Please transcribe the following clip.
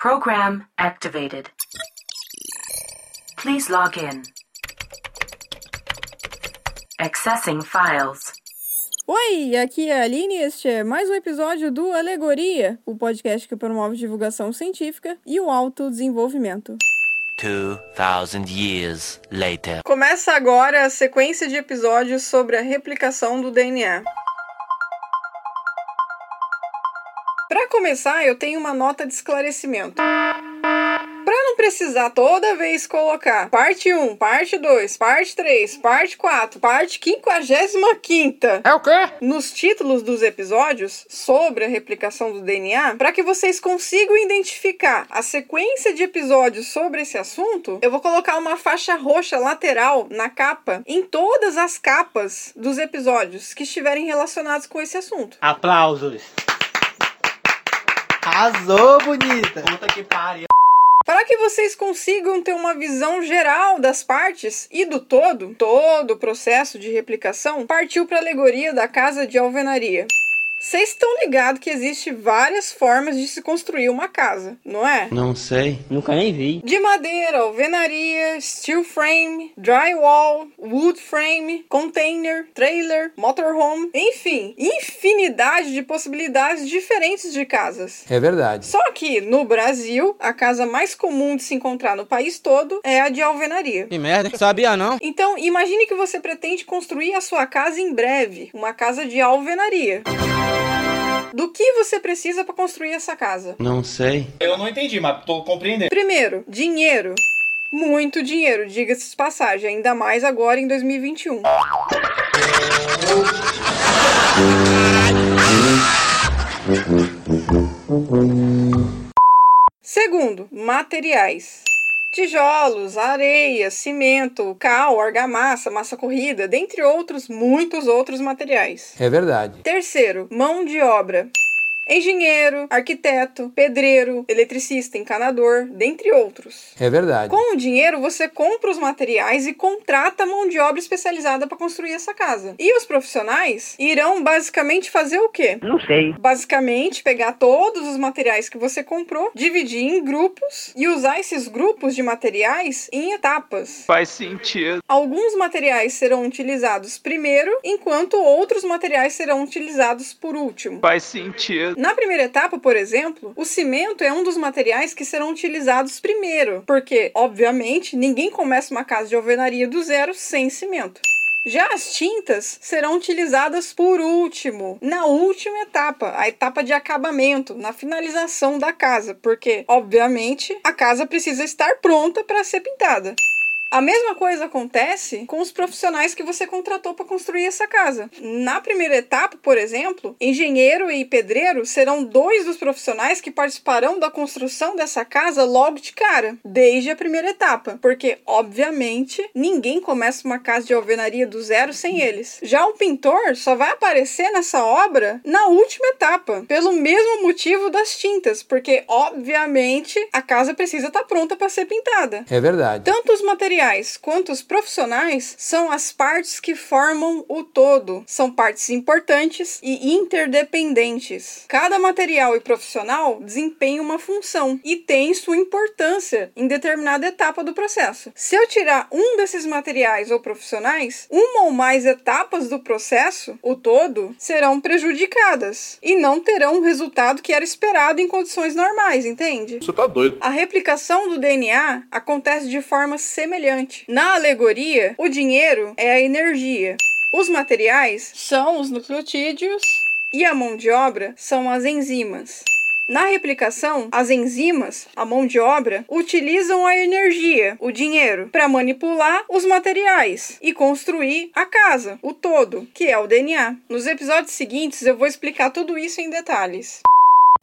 Program activated. Please log in. Accessing files. Oi, aqui é a Aline e este é mais um episódio do Alegoria, o podcast que promove divulgação científica e o autodesenvolvimento. 2000 years later. Começa agora a sequência de episódios sobre a replicação do DNA. Para começar, eu tenho uma nota de esclarecimento. Para não precisar toda vez colocar parte 1, parte 2, parte 3, parte 4, parte 55 É o quê? nos títulos dos episódios sobre a replicação do DNA, para que vocês consigam identificar a sequência de episódios sobre esse assunto, eu vou colocar uma faixa roxa lateral na capa, em todas as capas dos episódios que estiverem relacionados com esse assunto. Aplausos. Arrasou, bonita! Puta que pariu. Para que vocês consigam ter uma visão geral das partes e do todo, todo o processo de replicação partiu para a alegoria da casa de alvenaria. Vocês estão ligados que existe várias formas de se construir uma casa, não é? Não sei. Nunca nem vi. De madeira, alvenaria, steel frame, drywall, wood frame, container, trailer, motorhome, enfim, infinidade de possibilidades diferentes de casas. É verdade. Só que no Brasil, a casa mais comum de se encontrar no país todo é a de alvenaria. Que merda, sabia não? Então, imagine que você pretende construir a sua casa em breve, uma casa de alvenaria. Do que você precisa para construir essa casa? Não sei. Eu não entendi, mas tô compreendendo. Primeiro, dinheiro. Muito dinheiro, diga-se de passagem, ainda mais agora em 2021. Segundo, materiais. Tijolos, areia, cimento, cal, argamassa, massa corrida, dentre outros, muitos outros materiais. É verdade. Terceiro, mão de obra. Engenheiro, arquiteto, pedreiro, eletricista, encanador, dentre outros. É verdade. Com o dinheiro, você compra os materiais e contrata mão de obra especializada para construir essa casa. E os profissionais irão basicamente fazer o quê? Não sei. Basicamente, pegar todos os materiais que você comprou, dividir em grupos e usar esses grupos de materiais em etapas. Faz sentido. Alguns materiais serão utilizados primeiro, enquanto outros materiais serão utilizados por último. Faz sentido. Na primeira etapa, por exemplo, o cimento é um dos materiais que serão utilizados primeiro, porque, obviamente, ninguém começa uma casa de alvenaria do zero sem cimento. Já as tintas serão utilizadas por último, na última etapa, a etapa de acabamento, na finalização da casa, porque, obviamente, a casa precisa estar pronta para ser pintada. A mesma coisa acontece com os profissionais que você contratou para construir essa casa. Na primeira etapa, por exemplo, engenheiro e pedreiro serão dois dos profissionais que participarão da construção dessa casa logo de cara, desde a primeira etapa, porque, obviamente, ninguém começa uma casa de alvenaria do zero sem eles. Já o pintor só vai aparecer nessa obra na última etapa, pelo mesmo motivo das tintas, porque, obviamente, a casa precisa estar pronta para ser pintada. É verdade. Tanto os materiais quanto os profissionais são as partes que formam o todo. São partes importantes e interdependentes. Cada material e profissional desempenha uma função e tem sua importância em determinada etapa do processo. Se eu tirar um desses materiais ou profissionais, uma ou mais etapas do processo, o todo, serão prejudicadas e não terão o resultado que era esperado em condições normais, entende? Você tá doido. A replicação do DNA acontece de forma semelhante. Na alegoria, o dinheiro é a energia. Os materiais são os nucleotídeos e a mão de obra são as enzimas. Na replicação, as enzimas, a mão de obra, utilizam a energia, o dinheiro, para manipular os materiais e construir a casa, o todo, que é o DNA. Nos episódios seguintes eu vou explicar tudo isso em detalhes.